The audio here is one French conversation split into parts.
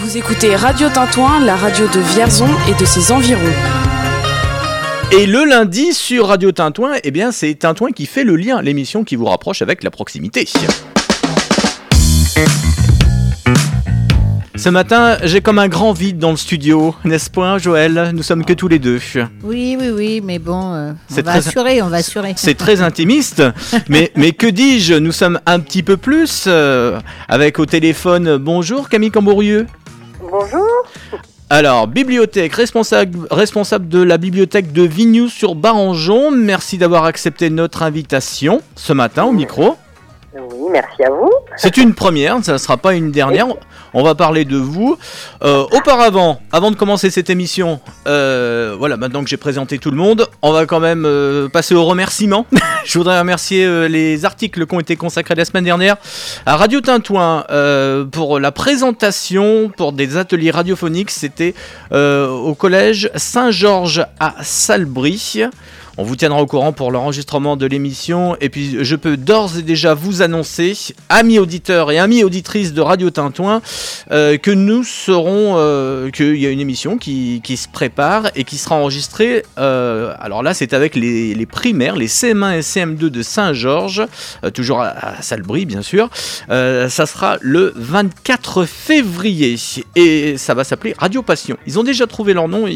Vous écoutez Radio Tintouin, la radio de Vierzon et de ses environs. Et le lundi sur Radio Tintouin, eh bien c'est Tintouin qui fait le lien, l'émission qui vous rapproche avec la proximité. Ce matin, j'ai comme un grand vide dans le studio, n'est-ce pas, Joël? Nous sommes que tous les deux. Oui, oui, oui, mais bon, euh, on C'est va très- assurer, on va assurer. C'est très intimiste, mais, mais que dis-je? Nous sommes un petit peu plus euh, avec au téléphone. Bonjour Camille Cambourieux. Bonjour. Alors, bibliothèque, responsable, responsable de la bibliothèque de Vignoux sur Barangeon. Merci d'avoir accepté notre invitation ce matin au micro. Oui, merci à vous. C'est une première, ça ne sera pas une dernière. On va parler de vous. Euh, auparavant, avant de commencer cette émission, euh, voilà, maintenant que j'ai présenté tout le monde, on va quand même euh, passer aux remerciements. Je voudrais remercier les articles qui ont été consacrés la semaine dernière à Radio Tintouin pour la présentation pour des ateliers radiophoniques. C'était au collège Saint-Georges à Salbris. On vous tiendra au courant pour l'enregistrement de l'émission. Et puis, je peux d'ores et déjà vous annoncer, amis auditeurs et amis auditrices de Radio Tintouin, euh, que nous serons, euh, qu'il y a une émission qui, se prépare et qui sera enregistrée. euh, alors là, c'est avec les, primaires, les CM1 et CM2 de Saint-Georges, toujours à, Salbris, bien sûr. Ça sera le 24 février et ça va s'appeler Radio Passion. Ils ont déjà trouvé leur nom.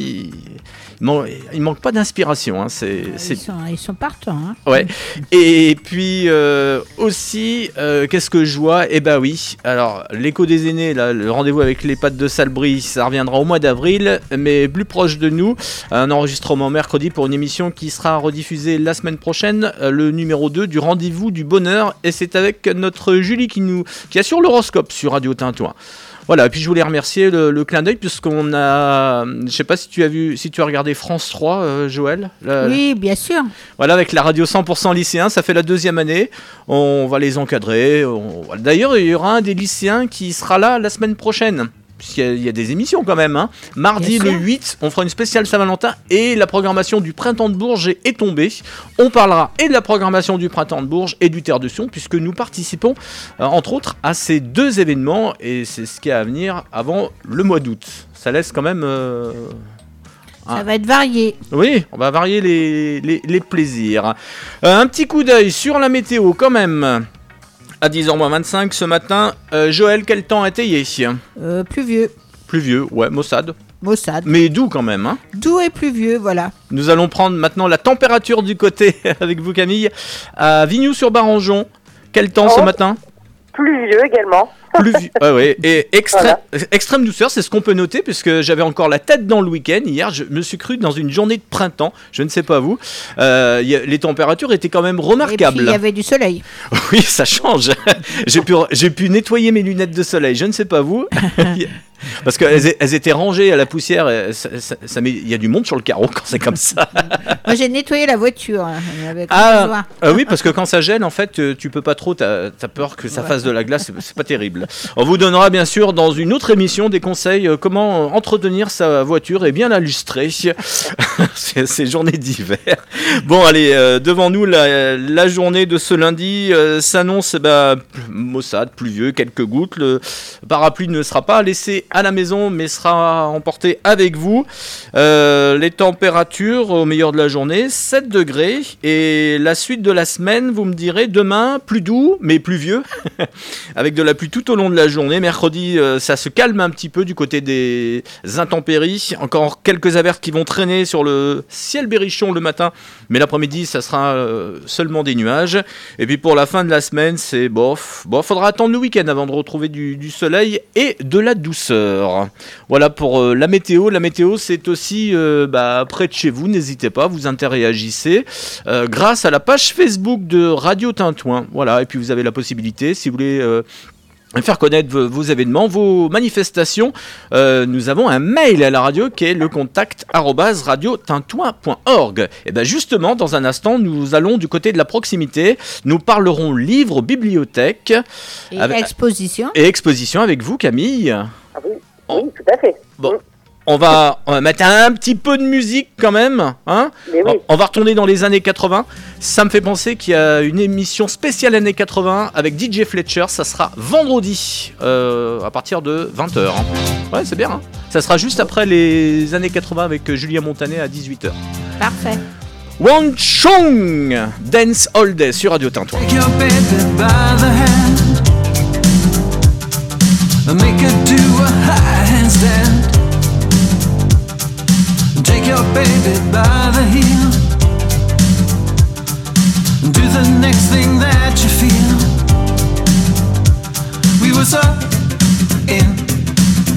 Il man- il manque pas d'inspiration. hein, c'est, c'est Ils sont, ils sont partants. Hein. Ouais. Et puis euh, aussi, euh, qu'est-ce que je vois? Eh ben oui. Alors, l'écho des aînés, là, le rendez-vous avec les pattes de Salbris, ça reviendra au mois d'avril, mais plus proche de nous, un enregistrement mercredi pour une émission qui sera rediffusée la semaine prochaine, euh, le numéro 2 du rendez-vous du bonheur, et c'est avec notre Julie qui nous qui assure l'horoscope sur Radio Tintouin. Voilà, et puis je voulais remercier le, le clin d'œil puisqu'on a, je sais pas si tu as vu, si tu as regardé France 3, euh, Joël, la- Oui, bien sûr. voilà, avec la radio 100% lycéen, ça fait la deuxième année. On va les encadrer. on- D'ailleurs, il y aura un des lycéens qui sera là la semaine prochaine. Puisqu'il y a- il y, a des émissions quand même. hein. Mardi le sûr. 8, on fera une spéciale Saint-Valentin et la programmation du Printemps de Bourges est, est tombée. On parlera et de la programmation du Printemps de Bourges et du Terre de Sion, puisque nous participons, euh, entre autres, à ces deux événements et c'est ce qui est à venir avant le mois d'août. Ça laisse quand même. euh, Ça Ah. va être varié. oui, on va varier les, les- les plaisirs. Euh, un petit coup d'œil sur la météo quand même. À 10h25 ce matin, Euh, Joël, quel temps a été Euh, pluvieux. Pluvieux, ouais, maussade. Maussade. Mais doux quand même. hein? Doux et pluvieux, voilà. Nous allons prendre maintenant la température du côté avec vous Camille. À Vignoux-sur-Barangeon, quel temps ce Oh. matin? Pluvieux également. Ouais. Et extrême, extrême douceur, c'est ce qu'on peut noter, puisque j'avais encore la tête dans le week-end. Hier, je me suis cru dans une journée de printemps. Je ne sais pas vous. Euh, il y a- les températures étaient quand même Et puis, remarquables. il y avait du soleil. Oui, ça change. j'ai pu, nettoyer mes lunettes de soleil. Je ne sais pas vous. Parce qu'elles elles étaient rangées à la poussière. et ça- ça- ça met- Il y a du monde sur le carreau quand c'est comme ça. Moi, j'ai nettoyé la voiture. hein, avec Ah, euh, oui, parce que quand ça gèle, en fait, euh, tu peux pas trop. T'as as peur que ça Ouais. fasse de la glace. C'est pas terrible. On vous donnera bien sûr dans une autre émission des conseils euh, comment euh, entretenir sa voiture et bien la lustrer. Ces journées d'hiver. Bon, allez, euh, devant nous la, journée de ce lundi s'annonce bah, maussade, pluvieux, quelques gouttes. Le parapluie ne sera pas laissé à la maison, mais sera emporté avec vous. Les températures au meilleur de la journée, 7 degrés. Et la suite de la semaine, vous me direz, demain, plus doux, mais pluvieux, avec de la pluie tout au long de la journée. Mercredi, euh, ça se calme un petit peu du côté des intempéries. Encore quelques averses qui vont traîner sur le ciel berrichon le matin, mais l'après-midi, ça sera euh, seulement des nuages. Et puis pour la fin de la semaine, c'est bof. Bon, faudra attendre le week-end avant de retrouver du, soleil et de la douceur. Voilà pour euh, la météo. La météo, c'est aussi bah, près de chez vous. N'hésitez pas, vous interagissez grâce à la page Facebook de Radio Tintouin. Voilà, et puis vous avez la possibilité, si vous voulez. Faire connaître vos, vos événements, vos manifestations. Euh, nous avons un mail à la radio qui est le contact arobase radiotintouin.org. Et bien justement, dans un instant, nous allons du côté de la proximité. Nous parlerons livres, bibliothèque Et Avec- exposition. et exposition avec vous, Camille. Ah oui, oui, tout à fait. Bon. On va, on va mettre un petit peu de musique quand même. Hein oui. on, va retourner dans les années 80. Ça me fait penser qu'il y a une émission spéciale années 80 avec DJ Fletcher. Ça sera vendredi euh, à partir de 20h. Ouais, c'est bien. hein. ça sera juste après les années 80 avec Julien Montanet à 18h. Parfait. Wang Chong Dance All Day sur Radio Tintouin. Take your baby by the hand and make her do a high handstand. Your baby by the heel do the next thing that you feel. We was up in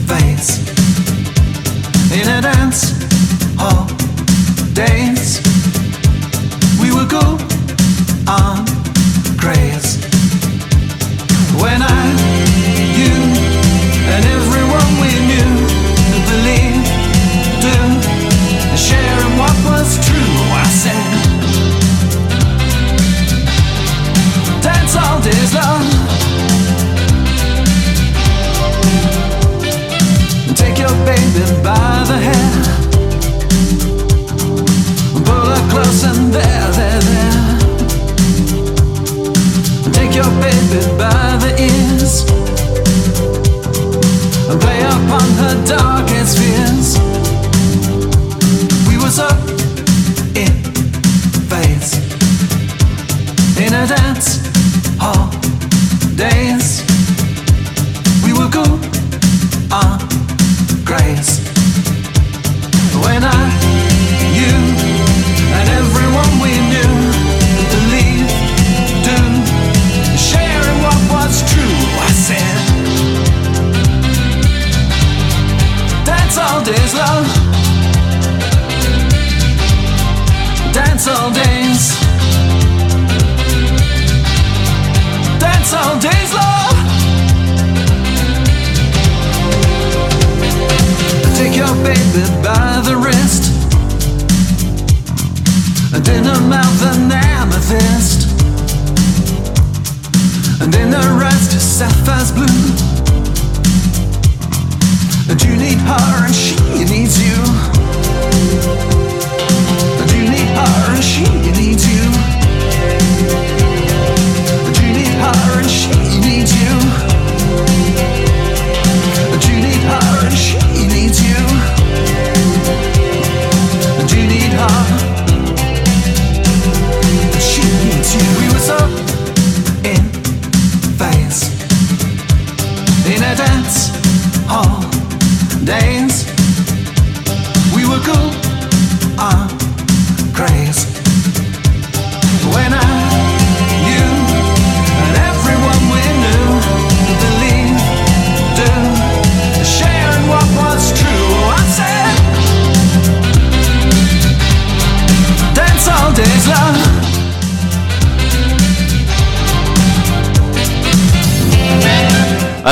phase in a dance hall days. We would go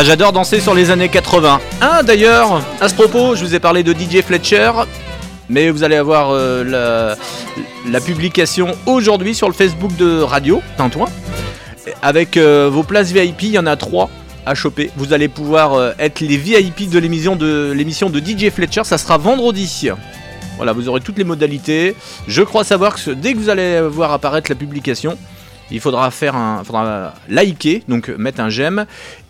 Ah, j'adore danser sur les années 80. Ah, d'ailleurs, à ce propos, je vous ai parlé de DJ Fletcher, mais vous allez avoir euh, la, publication aujourd'hui sur le Facebook de Radio Tintouin. Avec euh, vos places VIP, il y en a trois à choper. Vous allez pouvoir euh, être les VIP de l'émission de l'émission de DJ Fletcher. Ça sera vendredi. Voilà, vous aurez toutes les modalités. Je crois savoir que dès que vous allez voir apparaître la publication, il faudra faire un, faudra liker, donc mettre un j'aime,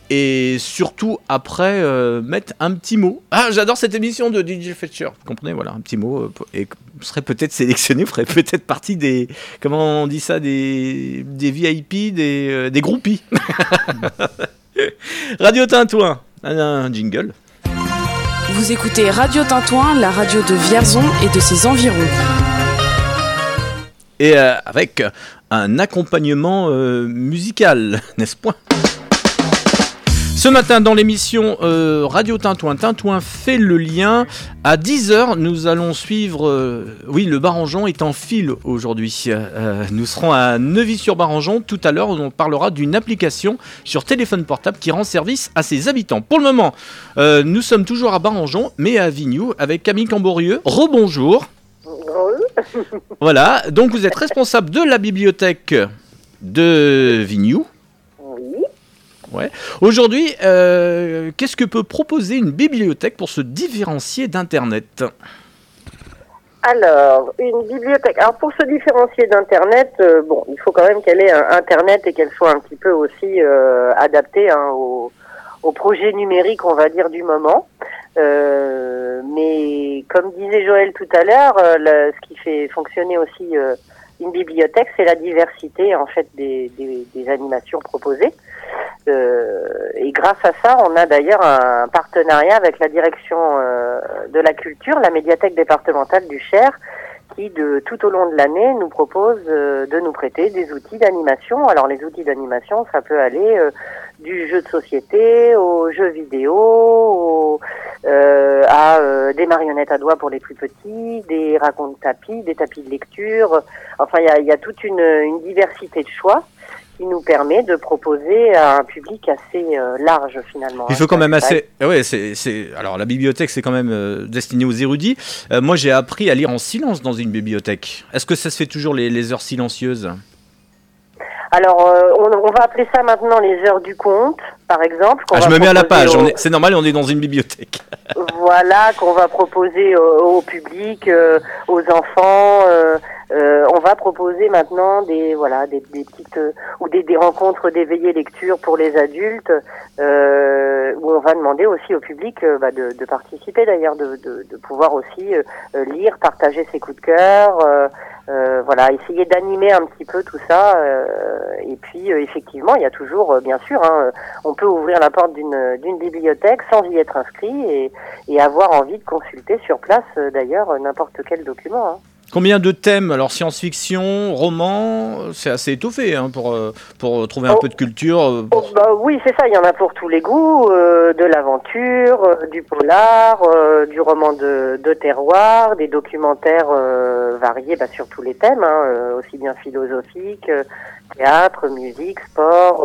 et surtout après euh, mettre un petit mot. Ah, j'adore cette émission de DJ Fletcher. Vous comprenez, voilà, un petit mot euh, et vous serez peut-être sélectionné, vous ferez peut-être partie des, comment on dit ça, des, des VIP, des, euh, des groupies. Radio Tintouin, un, un jingle. Vous écoutez Radio Tintouin, la radio de Vierzon et de ses environs. Et euh, avec un accompagnement musical, n'est-ce point? Ce matin dans l'émission euh, Radio Tintouin, Tintouin fait le lien. À 10h, nous allons suivre... euh, oui, le Barangeon est en fil aujourd'hui. Euh, nous serons à Neuvy-sur-Barangeon. Tout à l'heure, on parlera d'une application sur téléphone portable qui rend service à ses habitants. Pour le moment, euh, nous sommes toujours à Barangeon, mais à Vignoux, avec Camille Camborieux. Rebonjour. Voilà, donc vous êtes responsable de la bibliothèque de Vignoux. Aujourd'hui, euh, qu'est-ce que peut proposer une bibliothèque pour se différencier d'Internet? Alors, une bibliothèque. Alors, pour se différencier d'Internet, euh, bon, il faut quand même qu'elle ait un Internet et qu'elle soit un petit peu aussi euh, adaptée hein, au, projet numérique, on va dire, du moment. Mais comme disait Joël tout à l'heure, ce qui fait fonctionner aussi une bibliothèque, c'est la diversité en fait des animations proposées. Et grâce à ça, on a d'ailleurs un partenariat avec la direction euh, de la culture, la médiathèque départementale du Cher, qui de tout au long de l'année nous propose euh, de nous prêter des outils d'animation. Alors les outils d'animation, ça peut aller euh, du jeu de société aux jeux vidéo, à des marionnettes à doigts pour les plus petits, des racontes tapis, des tapis de lecture. Enfin, il y a, y a toute une diversité de choix qui nous permet de proposer à un public assez euh, large finalement. Il hein. faut quand Ça, même assez. Ouais, c'est, c'est- Alors la bibliothèque, c'est quand même euh, destiné aux érudits. Euh, moi, j'ai appris à lire en silence dans une bibliothèque. Est-ce que ça se fait toujours les, les heures silencieuses? Alors, euh, on, on va appeler ça maintenant les heures du conte, par exemple. ah, Je me mets à la page. C'est normal, on est dans une bibliothèque. Voilà, qu'on va proposer au, au public, euh, aux enfants. euh, euh, on va proposer maintenant des voilà des, des petites euh, ou des, des rencontres d'éveillé lecture pour les adultes, euh, où on va demander aussi au public euh, bah, de, de participer d'ailleurs, de, de, de pouvoir aussi euh, euh, lire, partager ses coups de cœur. euh, euh, voilà, essayer d'animer un petit peu tout ça. euh, et puis, euh, effectivement, il y a toujours, euh, bien sûr, hein, on peut ouvrir la porte d'une bibliothèque sans y être inscrit et, et avoir envie de consulter sur place, euh, d'ailleurs, euh, n'importe quel document. hein. Combien de thèmes Alors science-fiction, roman, c'est assez étoffé hein, pour, euh, pour trouver un Oh. peu de culture. Oh, bah, oui, c'est ça, il y en a pour tous les goûts, euh, de l'aventure, euh, du polar, euh, du roman de, de terroir, des documentaires variés bah, sur tous les thèmes, hein, aussi bien philosophiques, théâtre, musique, sport,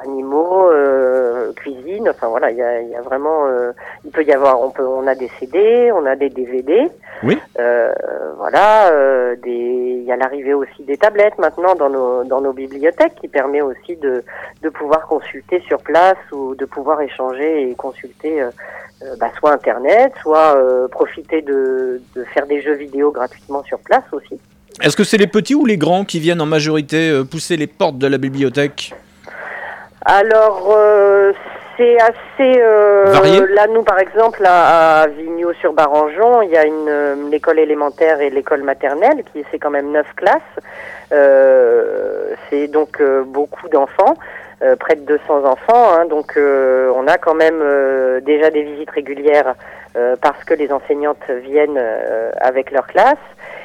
animaux, euh, cuisine, enfin voilà, il y a, il y a vraiment, euh, il peut y avoir, on peut, on a des CD, on a des DVD, Oui. euh, voilà, il y a l'arrivée aussi des tablettes maintenant dans nos dans nos bibliothèques qui permet aussi de de pouvoir consulter sur place ou de pouvoir échanger et consulter bah, soit internet, soit profiter de de faire des jeux vidéo gratuitement sur place aussi. Est-ce que c'est les petits ou les grands qui viennent en majorité pousser les portes de la bibliothèque? Alors, euh, c'est assez... euh, Varié Là, nous, par exemple, à, à Vigneault-sur-Barangeon, il y a une euh, l'école élémentaire et l'école maternelle, qui c'est quand même neuf classes. Euh, c'est donc euh, beaucoup d'enfants, euh, près de 200 enfants. hein. donc, euh, on a quand même euh, déjà des visites régulières euh, parce que les enseignantes viennent euh, avec leur classe.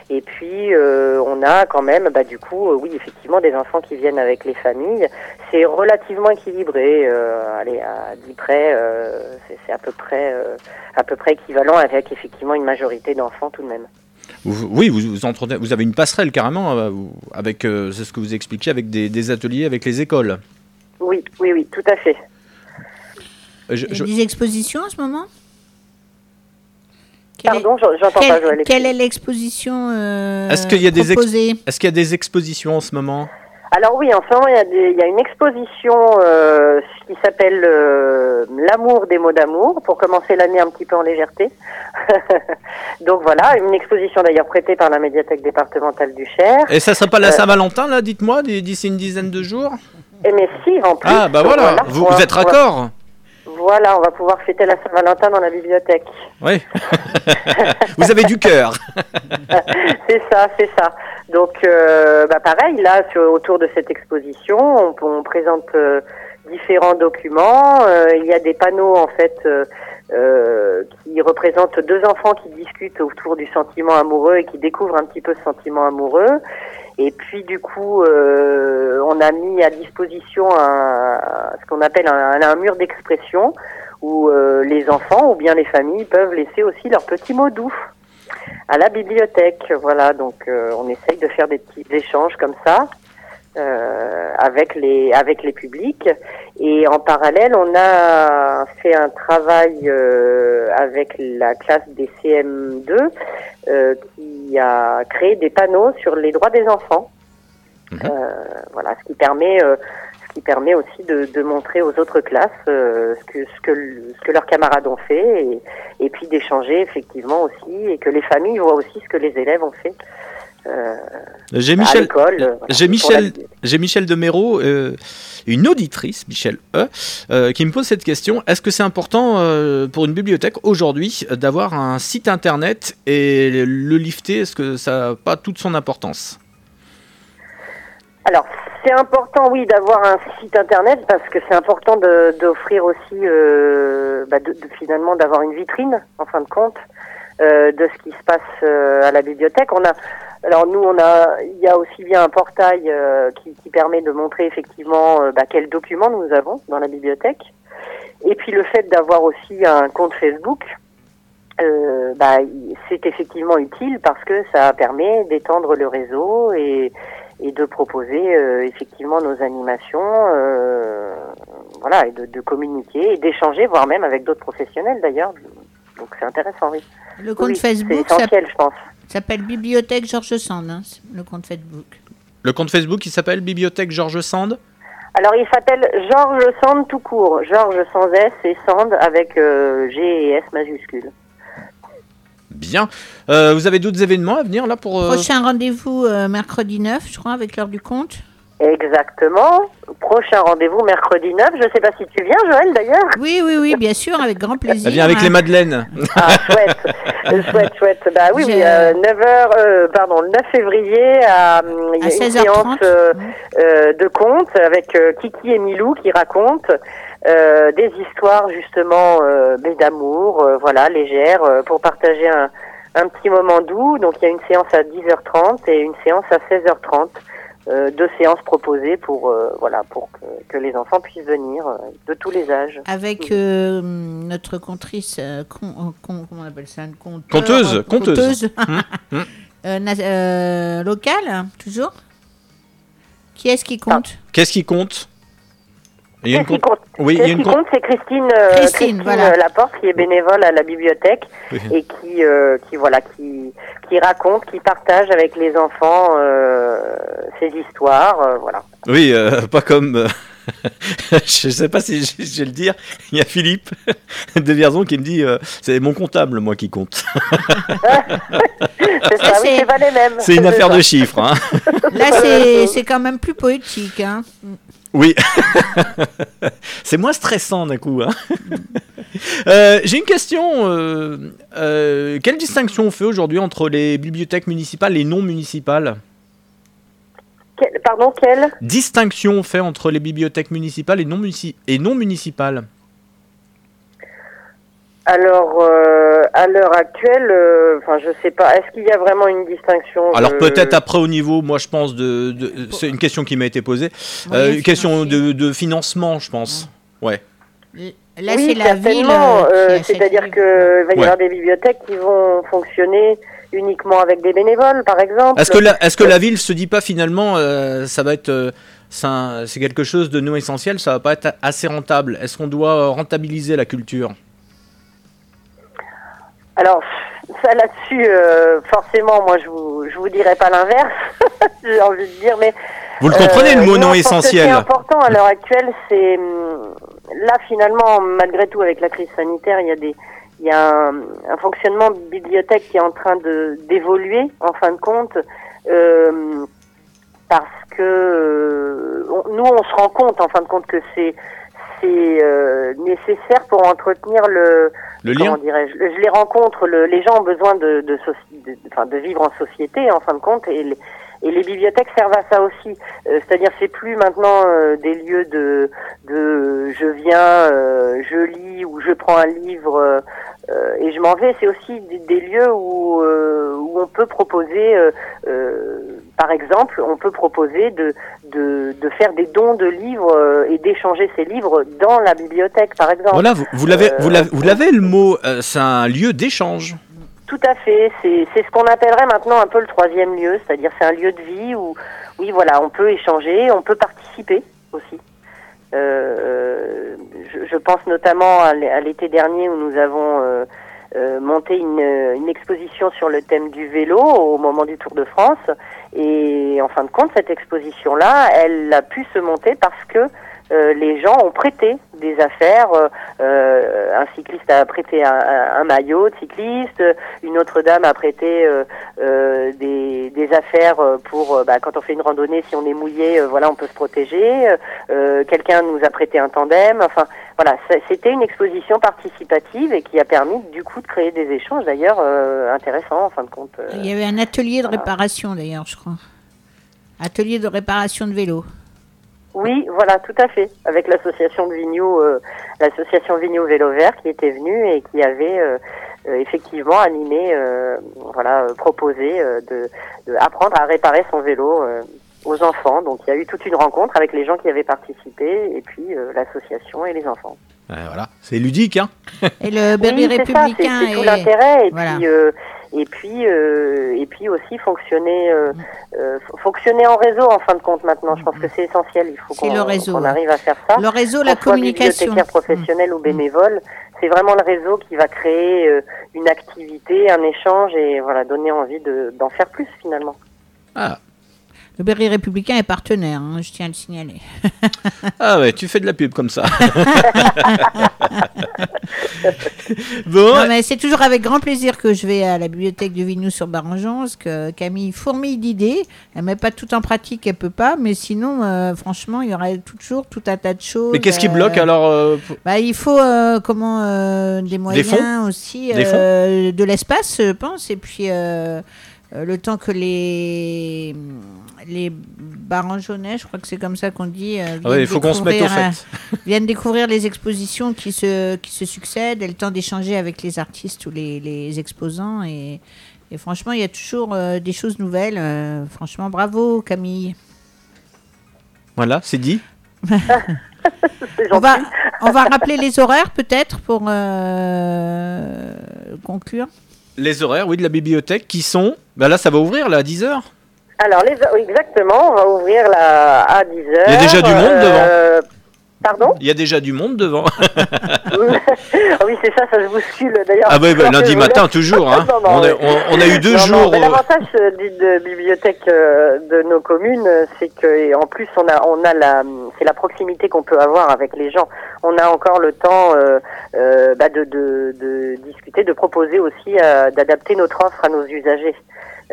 Et puis, euh, on a quand même, bah, du coup, euh, oui, effectivement, des enfants qui viennent avec les familles. C'est relativement équilibré. Euh, allez, à 10 près, euh, c'est à peu près, euh, à peu près équivalent avec effectivement une majorité d'enfants tout de même. Vous- Oui, vous, vous, entretenez- vous avez une passerelle carrément, avec, euh, c'est ce que vous expliquiez, avec des, des ateliers avec les écoles. Oui, oui, oui, tout à fait. Je- Il y je- a des expositions en ce moment? Pardon, j'en- j'entends pas, quelle, Joël. quelle est l'exposition euh, Est-ce qu'il y a des ex- proposée Est-ce qu'il y a des expositions en ce moment? Alors oui, en ce moment, il y a, des- il y a une exposition euh, qui s'appelle euh, L'amour des mots d'amour, pour commencer l'année un petit peu en légèreté. Donc voilà, une exposition d'ailleurs prêtée par la médiathèque départementale du Cher. Et ça sera pas la Euh, Saint-Valentin, là, dites-moi, d'ici une dizaine de jours? Et mais si, en plus. Ah, bah voilà, vous, vous êtes raccord Voilà, on va pouvoir fêter la Saint-Valentin dans la bibliothèque. Oui. vous avez du cœur. c'est ça, c'est ça. Donc, euh, bah pareil, là, sur- autour de cette exposition, on, on présente euh, différents documents. Euh, il y a des panneaux, en fait, euh, qui représentent deux enfants qui discutent autour du sentiment amoureux et qui découvrent un petit peu ce sentiment amoureux. Et puis, du coup, euh, on a mis à disposition un, ce qu'on appelle un, un mur d'expression où euh, les enfants ou bien les familles peuvent laisser aussi leurs petits mots doux à la bibliothèque. Voilà, donc euh, on essaye de faire des petits échanges comme ça euh, avec les avec les publics. Et en parallèle, on a fait un travail euh, avec la classe des CM2 euh, qui a créé des panneaux sur les droits des enfants. Euh, voilà, ce qui permet euh, ce qui permet aussi de, de montrer aux autres classes euh, ce, que, ce, que, ce que leurs camarades ont fait et, et puis d'échanger effectivement aussi et que les familles voient aussi ce que les élèves ont fait euh, J'ai Michel, euh, j'ai Michel, j'ai Michel Deméro, euh, une auditrice, Michel E, euh, qui me pose cette question. Est-ce que c'est important pour une bibliothèque aujourd'hui d'avoir un site internet et le lifter? Est-ce que ça n'a pas toute son importance? Alors, c'est important, oui, d'avoir un site internet parce que c'est important de- d'offrir aussi, bah, de, de- finalement, d'avoir une vitrine, en fin de compte, de ce qui se passe à la bibliothèque. On a, alors nous, on a, il y a aussi bien un portail euh, qui, qui permet de montrer effectivement euh, bah, quels documents nous avons dans la bibliothèque, et puis le fait d'avoir aussi un compte Facebook. euh, bah, c'est effectivement utile parce que ça permet d'étendre le réseau et, et de proposer euh, effectivement nos animations, euh, voilà, et de, de communiquer et d'échanger, voire même avec d'autres professionnels d'ailleurs. Donc c'est intéressant, oui. Le compte Oui, Facebook c'est essentiel, je pense. S'appelle Bibliothèque Georges Sand, hein, le compte Facebook. Le compte Facebook qui s'appelle Bibliothèque Georges Sand Alors il s'appelle Georges Sand tout court, Georges sans S et Sand avec euh, G et S majuscules. Bien. Euh, vous avez d'autres événements à venir là pour. euh, Prochain rendez-vous euh, mercredi 9, je crois, avec l'heure du compte. Exactement. Prochain rendez-vous mercredi 9. Je sais pas si tu viens, Joël, d'ailleurs. Oui, oui, oui, bien sûr, avec grand plaisir. Elle vient avec hein. les madeleines. Ah, chouette. Chouette, chouette. Bah oui, oui, euh, 9h, euh, pardon, le 9 février à, il y a À une 16h30. séance euh, euh, de contes avec euh, Kiki et Milou qui racontent euh, des histoires justement euh, mais d'amour, euh, voilà, légères, euh, pour partager un, un petit moment doux. Donc il y a une séance à 10h30 et une séance à 16h30. Euh, deux séances proposées pour euh, voilà pour que, que les enfants puissent venir euh, de tous les âges. Avec euh, notre contrice, con- con- comment on appelle ça une conteur, Conteuse, conteuse. hum. Euh, euh, locale, toujours Qui est-ce qui compte? Qu'est-ce qui compte? Il y a une Qu'est-ce qui compte- Oui, il y a Celle une qui compte- c'est Christine, euh, Christine, Christine, voilà. euh, Laporte, qui est bénévole à la bibliothèque Oui. et qui, euh, qui voilà, qui, qui raconte, qui partage avec les enfants euh, ses histoires, euh, voilà. Oui, euh, pas comme. euh, je sais pas si je, je vais le dire. Il y a Philippe de Vierzon qui me dit euh, c'est mon comptable, moi, qui compte. C'est ça, oui, c'est- pas les mêmes. C'est une affaire ça. de chiffres. hein. Là, c'est c'est quand même plus poétique. Hein. Oui. c'est moins stressant d'un coup. hein. Euh, J'ai une question. euh, euh, quelle distinction on fait aujourd'hui entre les bibliothèques municipales et non municipales Quel- pardon, quel Distinction on fait entre les bibliothèques municipales et non, munici- et non municipales Alors, euh, à l'heure actuelle, euh, enfin, je sais pas. Est-ce qu'il y a vraiment une distinction Alors peut-être après au niveau, moi je pense de, de- c'est une question qui m'a été posée, Euh, une question de, de financement, je pense. Ouais. Là, oui, c'est la ville. euh, euh, C'est-à-dire qu'il va y Ouais. avoir des bibliothèques qui vont fonctionner uniquement avec des bénévoles, par exemple. Est-ce que la, est-ce que la ville se dit pas finalement, euh, ça va être, euh, c'est quelque chose de non essentiel, ça va pas être assez rentable. Est-ce qu'on doit euh, rentabiliser la culture? Alors, ça là-dessus, euh, forcément, moi, je vous, je vous dirais pas l'inverse, j'ai envie de dire, mais... Vous le comprenez euh, le mot non, non je pense que essentiel. C'est important à l'heure actuelle, c'est... hum, Là, finalement, malgré tout, avec la crise sanitaire, il y a des... Il y a un, un fonctionnement de bibliothèque qui est en train de d'évoluer, en fin de compte, euh, parce que euh, on- nous, on se rend compte, en fin de compte, que c'est c'est euh, nécessaire pour entretenir le, Le lien dirais-je Je les rencontre. le- les gens ont besoin de, de, soci- de- enfin, de vivre en société, en fin de compte, et les, et les bibliothèques servent à ça aussi. Euh, C'est-à-dire, c'est plus maintenant euh, des lieux de, de je viens, euh, je lis ou je prends un livre euh, euh, et je m'en vais. C'est aussi des, des lieux où, euh, où on peut proposer, euh, euh, par exemple, on peut proposer de, de, de faire des dons de livres euh, et d'échanger ces livres dans la bibliothèque, par exemple. Voilà, vous, vous l'avez, Euh, vous l'avez, vous l'avez le mot. euh, c'est un lieu d'échange. Tout à fait. C'est c'est ce qu'on appellerait maintenant un peu le troisième lieu, c'est-à-dire c'est un lieu de vie où, oui, voilà, on peut échanger, on peut participer aussi. Euh, je, je pense notamment à l'été dernier où nous avons euh, euh, monté une, une exposition sur le thème du vélo au moment du Tour de France. Et en fin de compte, cette exposition-là, elle a pu se monter parce que euh, les gens ont prêté des affaires. euh, euh, un cycliste a prêté un, un- un maillot de cycliste, une autre dame a prêté euh, des, des affaires pour bah, quand on fait une randonnée, si on est mouillé, voilà, on peut se protéger. Quelqu'un nous a prêté un tandem. Enfin, voilà, c'était une exposition participative et qui a permis du coup de créer des échanges d'ailleurs intéressants en fin de compte. Il y avait un atelier de réparation d'ailleurs, je crois. Atelier de réparation de vélo. Oui, voilà, tout à fait. Avec l'association de Vignoux, euh, l'association Vignoux Vélo Vert qui était venue et qui avait euh, euh, effectivement animé, euh, voilà, euh, proposé euh, de, de apprendre à réparer son vélo euh, aux enfants. Donc il y a eu toute une rencontre avec les gens qui avaient participé et puis euh, l'association et les enfants. Voilà, c'est ludique, hein. Et le Oui, ça, républicain. c'est- tout l'intérêt et voilà. puis euh, et puis euh, et puis aussi fonctionner euh, euh, fonctionner en réseau en fin de compte maintenant. Je pense que c'est essentiel. Il faut qu'on arrive à faire ça. Le réseau, la communication. bibliothécaire professionnel ou bénévole, c'est vraiment le réseau qui va créer euh, une activité, un échange et voilà donner envie de- d'en faire plus finalement. Ah. Le Berry républicain est partenaire, hein, je tiens à le signaler. ah ouais, tu fais de la pub comme ça. bon, Non, mais c'est toujours avec grand plaisir que je vais à la bibliothèque de Vignoux sur Barangeon, parce que Camille fourmille d'idées. Elle met pas tout en pratique, elle peut pas, mais sinon, euh, franchement, il y aurait toujours tout un tas de choses. mais qu'est-ce qui euh, bloque alors euh, bah, il faut euh, comment des moyens fonds aussi, Des euh, de l'espace, je pense, et puis le temps que les les barangeonnais, je crois que c'est comme ça qu'on dit, euh, Ah ouais, il faut qu'on se mette au découvrir, fait. euh, viennent découvrir les expositions qui se qui se succèdent, et le temps d'échanger avec les artistes ou les, les exposants et et franchement, il y a toujours euh, des choses nouvelles. euh, franchement, bravo Camille. Voilà, c'est dit. On va, on va rappeler les horaires peut-être pour euh, conclure. Les horaires, oui, de la bibliothèque qui sont. Bah là, ça va ouvrir là à 10h. Alors les oui, exactement, on va ouvrir la à 10 heures. Il y a déjà du monde euh, Pardon? Il y a déjà du monde devant. Oui, c'est ça, ça se bouscule d'ailleurs. ah ouais, bah, lundi matin toujours. Hein. Non, non, on, a, mais- on- on a eu deux Non, jours. euh, L'avantage euh, du- de bibliothèque euh, de nos communes, euh, c'est que en plus on a on a la c'est la proximité qu'on peut avoir avec les gens. On a encore le temps euh, euh, bah, de, de, de discuter, de proposer aussi euh, d'adapter notre offre à nos usagers.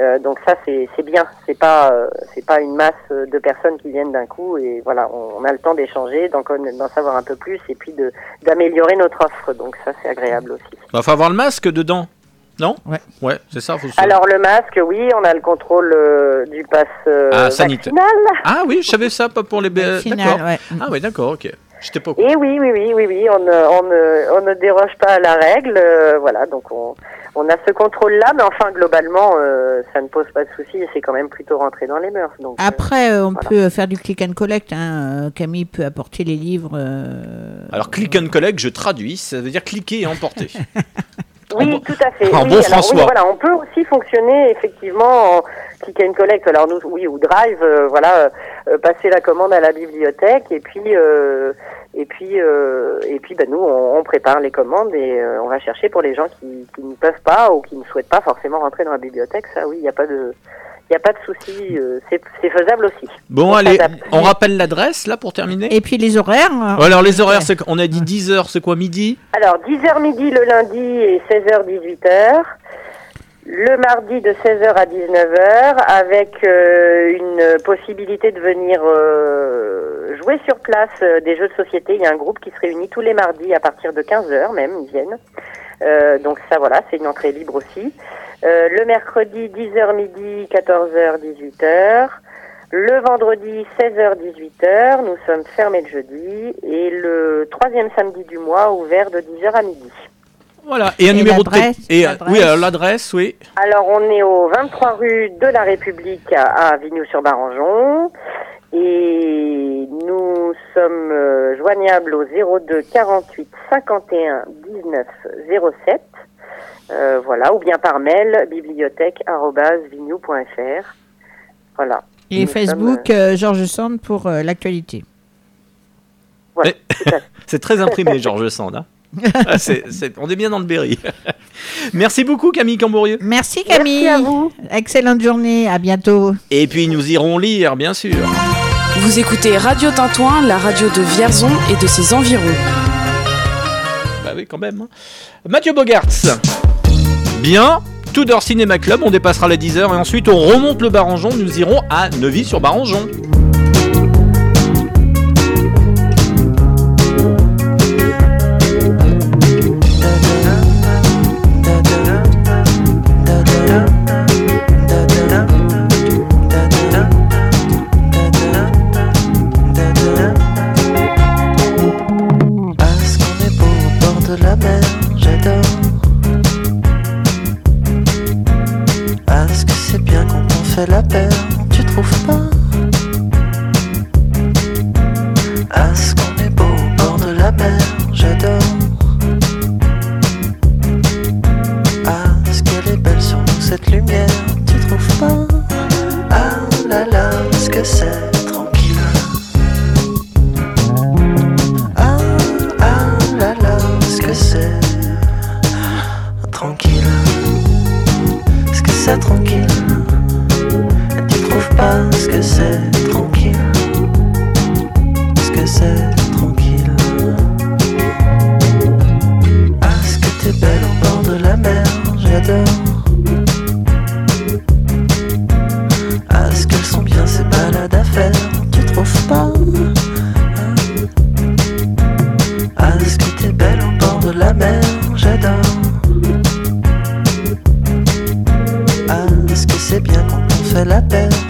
Euh, donc ça c'est c'est bien. C'est pas euh, c'est pas une masse de personnes qui viennent d'un coup et voilà on, on a le temps d'échanger, d'en savoir un peu plus et puis de d'améliorer notre offre. Donc ça c'est agréable aussi. Bah, faut avoir le masque dedans. Non? Ouais. Ouais, c'est ça. Faut se- Alors le masque, oui, on a le contrôle euh, du pass euh, Ah, sanitaire. vaccinal. Ah oui, je savais ça, pas pour les. ouais. Ah oui, d'accord, ok. J'étais pas. Et oui, oui, oui, oui, oui, on ne, on ne, on ne déroge pas à la règle, euh, voilà, donc on, on a ce contrôle-là, mais enfin globalement, euh, ça ne pose pas de souci et c'est quand même plutôt rentré dans les mœurs. Donc, euh, Après, euh, on voilà. peut faire du click and collect. hein, Camille peut apporter les livres. euh, Alors, click and collect, je traduis, ça veut dire cliquer et emporter. Oui, En tout à fait. en oui, bon alors, François. oui, voilà, on peut aussi fonctionner effectivement en click and collect. Alors nous, oui, ou drive, euh, voilà, euh, passer la commande à la bibliothèque et puis euh, et puis euh, et puis bah, nous, on, on prépare les commandes et euh, on va chercher pour les gens qui, qui ne peuvent pas ou qui ne souhaitent pas forcément rentrer dans la bibliothèque. Ça, oui, il n'y a pas de il y a pas de souci. euh, c'est faisable aussi. Bon, On allez, on rappelle l'adresse là pour terminer Et puis les horaires. euh, Alors, les horaires, c'est on a dit 10h, c'est quoi midi? Alors, 10h midi le lundi et 16h 18h. Le mardi de 16h à 19h avec euh, une possibilité de venir euh, jouer sur place euh, des jeux de société. Il y a un groupe qui se réunit tous les mardis à partir de 15h même, ils viennent. Euh, donc ça voilà, c'est une entrée libre aussi. Euh, le mercredi 10h midi, 14h 18h. Le vendredi 16h 18h, nous sommes fermés le jeudi et le troisième samedi du mois ouvert de 10h à midi. Voilà, et un Et numéro de et euh, l'adresse. Oui, alors l'adresse, oui. Alors on est au 23 rue de la République à, Vignoux-sur-Barangeon et nous sommes euh, joignables au 02 48 51 19 07. Euh, voilà, ou bien par mail, bibliothèque.vignou.fr. Voilà. Et Facebook, euh, euh, Georges Sand pour l'actualité. C'est très imprimé, Georges Sand. Hein. Ah, on est bien dans le Berry. Merci beaucoup Camille Camborieux. Merci Camille. Merci à vous. Excellente journée, à bientôt. Et puis nous irons lire, bien sûr. Vous écoutez Radio Tintouin, la radio de Vierzon et de ses environs. Bah oui, quand même. Hein. Mathieu Bogarts. Bien, tout Tudor Cinéma Club, on dépassera les 10h et ensuite on remonte le Barangeon, nous irons à Neuville-sur-Barangeon. The la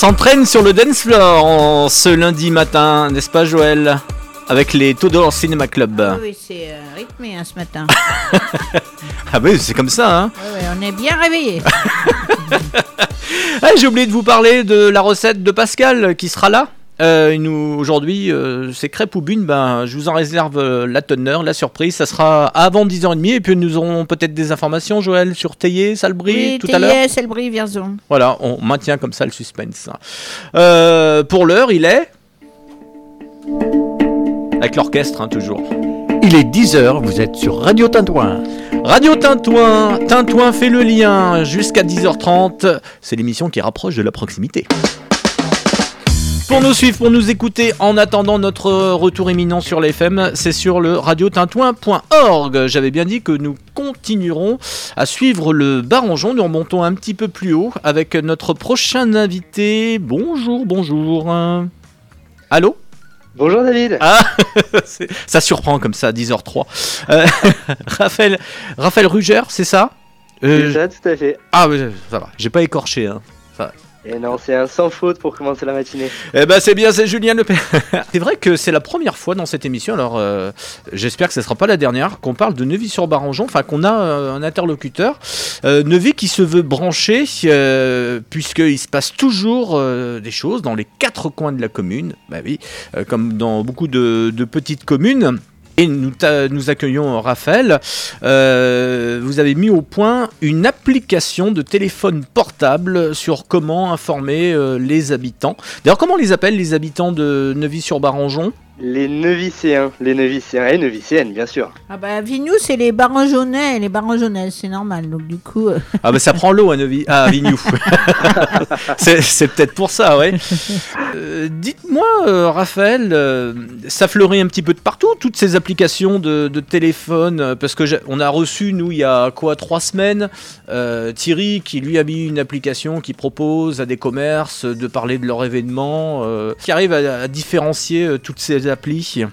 S'entraîne sur le dance floor en ce lundi matin, n'est-ce pas Joël? Avec les Todor Cinema Club. Oui, oui, c'est euh, rythmé hein, ce matin. Ah oui, c'est comme ça, hein Ouais, ouais, on est bien réveillés. Ah, J'ai oublié de vous parler de la recette de Pascal qui sera là. Euh, nous aujourd'hui, euh, c'est crêpes ou bune, ben, je vous en réserve euh, la teneur, la surprise. Ça sera avant 10h30 et puis nous aurons peut-être des informations, Joël, sur Théier, Salbris Oui, tout à l'heure. Théier, Selbris, Vierzon. Voilà, on maintient comme ça le suspense. Euh, pour l'heure, il est. Avec l'orchestre, hein, toujours. Il est 10h, vous êtes sur Radio Tintouin. Radio Tintouin, Tintouin fait le lien jusqu'à 10h30. C'est l'émission qui rapproche de la proximité. Pour nous suivre, pour nous écouter en attendant notre retour imminent sur l'FM, c'est sur le radiotintouin.org. J'avais bien dit que nous continuerons à suivre le Barangeon. Nous remontons un petit peu plus haut avec notre prochain invité. Bonjour, bonjour. Allô? Bonjour David. Ah, ça surprend comme ça, 10h03. Euh, Raphaël, Raphaël Ruger, c'est ça? Euh, C'est ça, tout à fait. Ah, oui, ça va, j'ai pas écorché. Hein. Et non, c'est un sans faute pour commencer la matinée. Eh ben c'est bien, c'est Julien Lepers. c'est vrai que c'est la première fois dans cette émission, alors euh, j'espère que ce ne sera pas la dernière, qu'on parle de Neuvy-sur-Barangeon, enfin qu'on a euh, un interlocuteur. Euh, Neuvy qui se veut brancher, euh, puisqu'il se passe toujours euh, des choses dans les quatre coins de la commune, bah oui, euh, comme dans beaucoup de, de petites communes. Et nous, accueillons Raphaël. Euh, vous avez mis au point une application de téléphone portable sur comment informer euh, les habitants. D'ailleurs, comment les appelle les habitants de Neuvy-sur-Barangeon Les Neuvicéens, les Neuvicéens et Neuvicéennes, bien sûr. Ah bah, Vignou, c'est les Barangeonnais et les Barangeonnaises, c'est normal. Donc, du coup, euh, Ah bah ça prend l'eau à, Neuvy, à Avignou. c'est peut-être pour ça, ouais. Euh, Dites-moi, euh, Raphaël, euh, ça fleurit un petit peu de partout, toutes ces applications de, de téléphone, parce que on a reçu, nous, il y a quoi, trois semaines, euh, Thierry qui lui a mis une application qui propose à des commerces de parler de leur événement, euh, qui arrive à, à différencier toutes ces applis.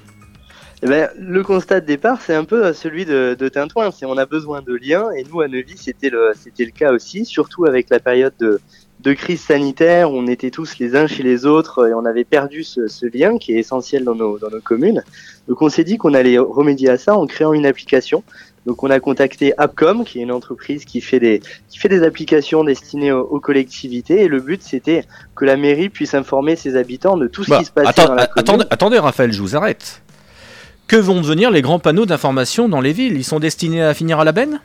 Eh ben, le constat de départ, c'est un peu euh, celui de, de Tintouin. C'est on a besoin de liens, et nous à Neuvy, c'était le, c'était le cas aussi, surtout avec la période de, de crise sanitaire, où on était tous les uns chez les autres et on avait perdu ce, ce lien qui est essentiel dans nos, dans nos communes. Donc on s'est dit qu'on allait remédier à ça en créant une application. Donc on a contacté Appcom, qui est une entreprise qui fait des, qui fait des applications destinées aux, aux collectivités, et le but c'était que la mairie puisse informer ses habitants de tout ce Bah, qui se passe dans la attendez, attendez, Raphaël, je vous arrête. Que vont devenir les grands panneaux d'information dans les villes? Ils sont destinés à finir à la benne?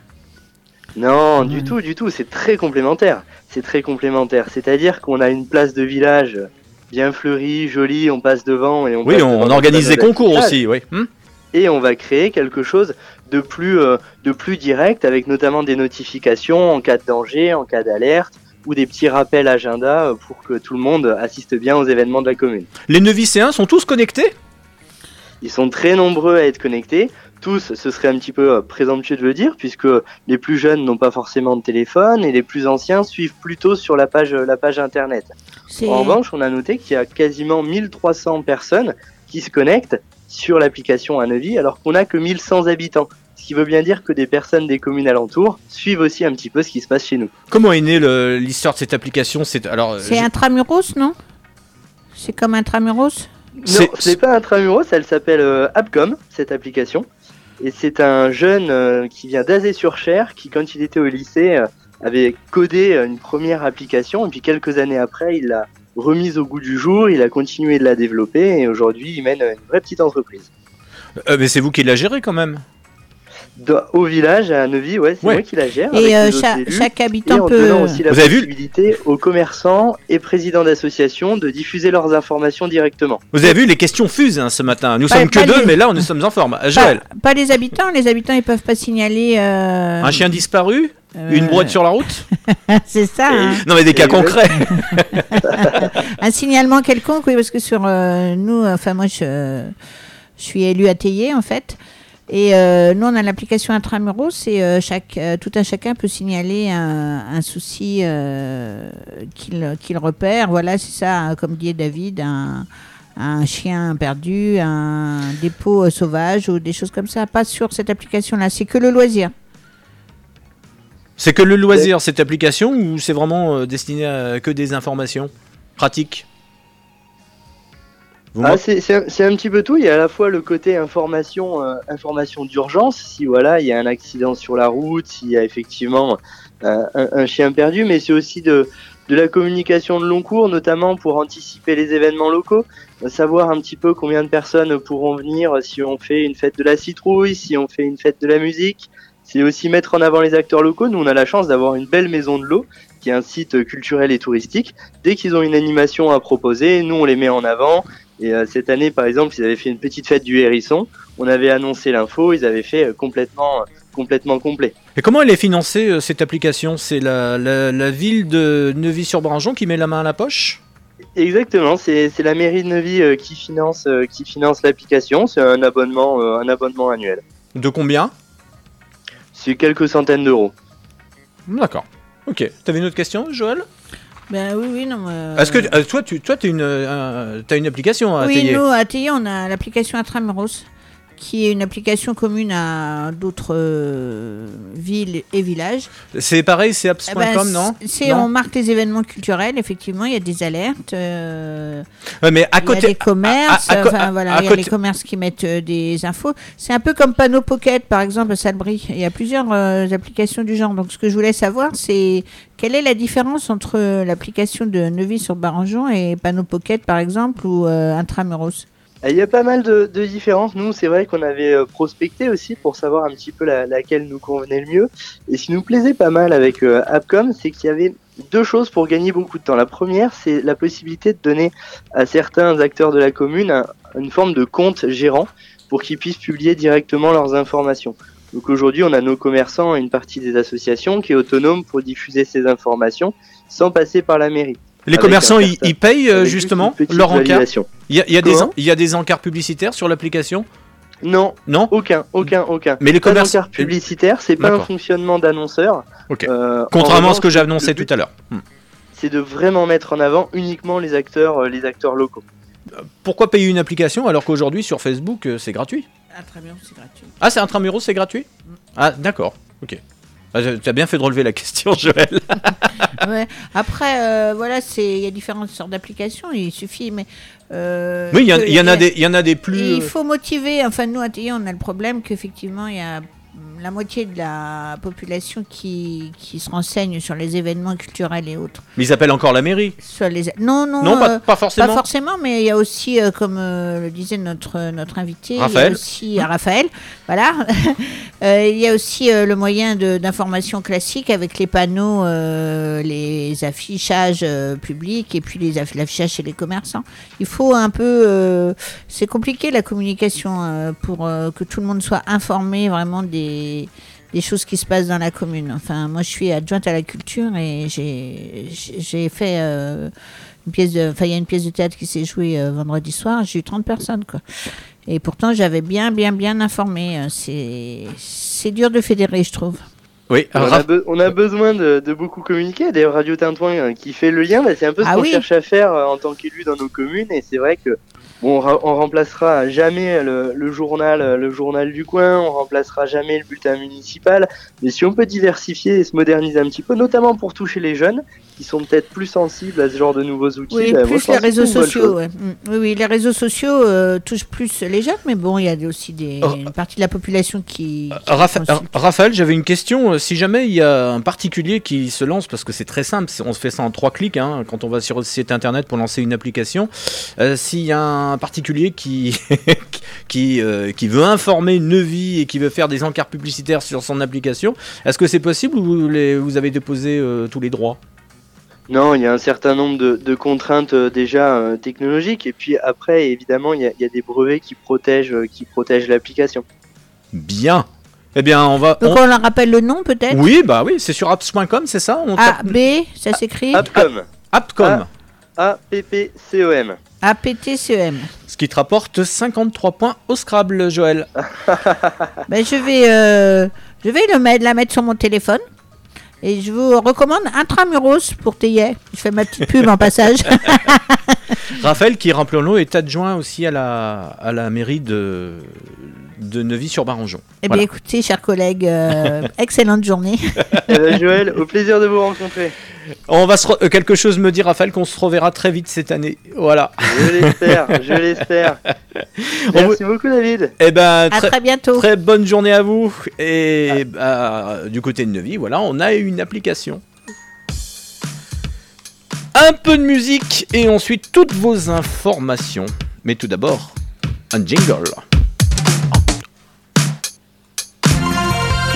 Non, du tout, du tout. C'est très complémentaire. C'est très complémentaire. C'est-à-dire qu'on a une place de village bien fleurie, jolie, on passe devant et on Oui, on, organise des concours aussi, oui. Hmm? Et on va créer quelque chose de plus, euh, de plus direct avec notamment des notifications en cas de danger, en cas d'alerte ou des petits rappels agenda euh, pour que tout le monde assiste bien aux événements de la commune. les Neuvicéens sont tous connectés? Ils sont très nombreux à être connectés. Tous, ce serait un petit peu euh, présomptueux de le dire, puisque les plus jeunes n'ont pas forcément de téléphone et les plus anciens suivent plutôt sur la page, la page internet. En revanche, on a noté qu'il y a quasiment 1300 personnes qui se connectent sur l'application à Neuvy, alors qu'on n'a que 1100 habitants. Ce qui veut bien dire que des personnes des communes alentours suivent aussi un petit peu ce qui se passe chez nous. Comment est née l'histoire de cette application? C'est alors. C'est je- intramuros, non? C'est comme intramuros? C'est- Non, ce n'est pas Intramuros, elle s'appelle euh, Appcom, cette application. Et c'est un jeune euh, qui vient d'Azé-sur-Cher, qui quand il était au lycée euh, avait codé euh, une première application, et puis quelques années après, il l'a remise au goût du jour, il a continué de la développer, et aujourd'hui, il mène une vraie petite entreprise. Euh, mais c'est vous qui la gérez quand même. Dans- au village, à Neuvy, ouais, c'est Ouais. moi qui la gère. avec Et euh, cha- élus. chaque Et habitant en peut. aussi la Vous avez vu possibilité aux commerçants et présidents d'associations de diffuser leurs informations directement. Vous avez vu, les questions fusent hein, ce matin. Nous Pas- sommes que deux, les- mais là, nous sommes en forme. Pas, Joël, pas les habitants, les habitants ils peuvent pas signaler. euh, un chien disparu? Euh, Une brouette sur la route? C'est ça. hein. Non, mais des cas concrets. Un signalement quelconque, oui, parce que sur euh, nous, enfin moi je, je suis élu à Théier en fait. Et euh, nous, on a l'application Intramuros et euh, chaque, euh, tout un chacun peut signaler un, un souci euh, qu'il repère. Voilà, c'est ça, comme dit David, un, un chien perdu, un dépôt euh, sauvage ou des choses comme ça. Pas sur cette application-là, c'est que le loisir. C'est que le loisir, cette application, ou c'est vraiment euh, destiné à que des informations pratique Vous Ah, c'est c'est un, c'est un petit peu tout. Il y a à la fois le côté information, euh, information d'urgence, si voilà, il y a un accident sur la route, s'il y a effectivement euh, un, un chien perdu, mais c'est aussi de, de la communication de long cours, notamment pour anticiper les événements locaux, euh, savoir un petit peu combien de personnes pourront venir si on fait une fête de la citrouille, si on fait une fête de la musique. C'est aussi mettre en avant les acteurs locaux. Nous, on a la chance d'avoir une belle maison de l'eau, qui est un site culturel et touristique. Dès qu'ils ont une animation à proposer, nous, on les met en avant. Et euh, cette année, par exemple, ils avaient fait une petite fête du hérisson. On avait annoncé l'info, ils avaient fait euh, complètement, euh, complètement complet. Et comment elle est financée, cette application? C'est la, la- la ville de Neuvy-sur-Branjon qui met la main à la poche? Exactement, c'est c'est la mairie de Neuvy qui finance, qui finance l'application. C'est un abonnement, un abonnement annuel. De combien? C'est quelques centaines d'euros. D'accord. Ok. T'avais une autre question, Joël? Ben oui, oui, non. Est-ce que euh, euh, toi, tu toi, as une, euh, t'as une application à Oui, nous, à Thayer, on a l'application Intramuros, qui est une application commune à d'autres euh, villes et villages. C'est pareil, c'est apps.com, Eh ben, non? c'est, On marque les événements culturels, effectivement, il y a des alertes. euh, Ouais, mais à il y a côté. des commerces, à- à- à co- enfin, à- voilà, il y a côté- les commerces qui mettent euh, des infos. C'est un peu comme Panneau Pocket, par exemple, à Salbris. Il y a plusieurs applications du genre. Donc, ce que je voulais savoir, c'est quelle est la différence entre l'application de Neuvy-sur-Barangeon et Panneau Pocket, par exemple, ou Intramuros? Il y a pas mal de, différences. Nous, c'est vrai qu'on avait euh, prospecté aussi pour savoir un petit peu la- laquelle nous convenait le mieux. Et ce qui nous plaisait pas mal avec euh, Appcom, c'est qu'il y avait deux choses pour gagner beaucoup de temps. La première, c'est la possibilité de donner à certains acteurs de la commune un- une forme de compte gérant pour qu'ils puissent publier directement leurs informations. Donc aujourd'hui, on a nos commerçants et une partie des associations qui est autonome pour diffuser ces informations sans passer par la mairie. Les commerçants, ils, payent euh, justement leur encart. Il y a, il y a des, Comment en- il y a des encarts publicitaires sur l'application? Non, Non? Aucun, aucun, aucun. Mais les Pas commerçants. d'encart publicitaire, c'est pas un fonctionnement d'annonceur. Ok. Euh, en Contrairement à ce que j'ai annoncé tout à l'heure. Hmm. C'est de vraiment mettre en avant uniquement les acteurs, euh, les acteurs locaux. Pourquoi payer une application alors qu'aujourd'hui sur Facebook euh, c'est gratuit? Intramuros, c'est gratuit. Ah, c'est Intramuros, c'est gratuit? Ah, d'accord. Ok. Ah, Tu as bien fait de relever la question, Joël. Ouais. Après, euh, voilà, c'est il y a différentes sortes d'applications. Il suffit, mais euh, Oui, il y, en- a des, il y en a des plus. Il euh, faut motiver. Enfin, nous, à on a le problème qu'effectivement, il y a la moitié de la population qui, qui se renseigne sur les événements culturels et autres. Mais ils appellent encore la mairie. Sur les... Non, non, Non, pas, euh, pas forcément. pas forcément, mais il y a aussi, euh, comme euh, le disait notre, notre invité, il y a Raphaël. aussi Raphaël, voilà. Il y a aussi le moyen d'information classique avec les panneaux, les affichages publics et puis les aff- l'affichage chez les commerçants. Il faut un peu, c'est compliqué la communication pour que tout le monde soit informé vraiment des des choses qui se passent dans la commune. Enfin, moi, je suis adjointe à la culture et j'ai fait euh, une pièce de, enfin, il y a une pièce de théâtre qui s'est jouée euh, vendredi soir. J'ai eu 30 personnes, quoi. Et pourtant, j'avais bien, bien, bien informé. Euh, C'est c'est dur de fédérer, je trouve. Oui, On a, be- on a besoin de, de beaucoup communiquer. D'ailleurs, Radio Tintouin qui fait le lien, bah, c'est un peu ce Ah qu'on oui. cherche à faire euh, en tant qu'élu dans nos communes. Et c'est vrai que bon, on, ra- on remplacera jamais le, le journal, euh, le journal du coin. On remplacera jamais le bulletin municipal. Mais si on peut diversifier et se moderniser un petit peu, notamment pour toucher les jeunes qui sont peut-être plus sensibles à ce genre de nouveaux outils. Oui, bah, plus les réseaux sociaux. ouais. Mm. Oui, oui, les réseaux sociaux euh, touchent plus les jeunes, mais bon, il y a aussi des, Oh. une partie de la population qui. qui Rapha-. Raphaël, j'avais une question. Euh, Si jamais il y a un particulier qui se lance, parce que c'est très simple, on se fait ça en trois clics hein, quand on va sur le site internet pour lancer une application. euh, S'il y a un particulier qui qui, euh, qui veut informer Neuvy et qui veut faire des encarts publicitaires sur son application, est-ce que c'est possible ou vous, les- vous avez déposé euh, tous les droits? Non, il y a un certain nombre de, de contraintes euh, déjà euh, technologiques. Et puis après, évidemment, il y a, il y a des brevets qui protègent, euh, qui protègent l'application. Bien. Eh bien, on va. Donc, on- on leur rappelle le nom, peut-être? Oui, bah oui, c'est sur apps.com, c'est ça? On A, tape- B, ça s'écrit? Appcom. Appcom. A-P-P-C-O-M. A-P-T-C-E-M. Ce qui te rapporte 53 points au Scrabble, Joël. Ben, je vais, euh, je vais le mettre, la mettre sur mon téléphone. Et je vous recommande Intramuros pour Thayer. Je fais ma petite pub en passage. Raphaël, qui rappelons-le, est adjoint aussi à la, à la mairie de, de Neuvy-sur-Barangeon. Eh Voilà. bien, écoutez, chers collègues, euh, excellente journée. Eh ben, Joël, au plaisir de vous rencontrer. On va se re- euh, quelque chose me dit Raphaël qu'on se reverra très vite cette année. Voilà. Je l'espère, je l'espère. On Merci beaucoup David. Eh ben À très, très bientôt. très bonne journée à vous. Et bah, du côté de Neuvy, voilà, on a une application. Un peu de musique et ensuite toutes vos informations. Mais tout d'abord, un jingle.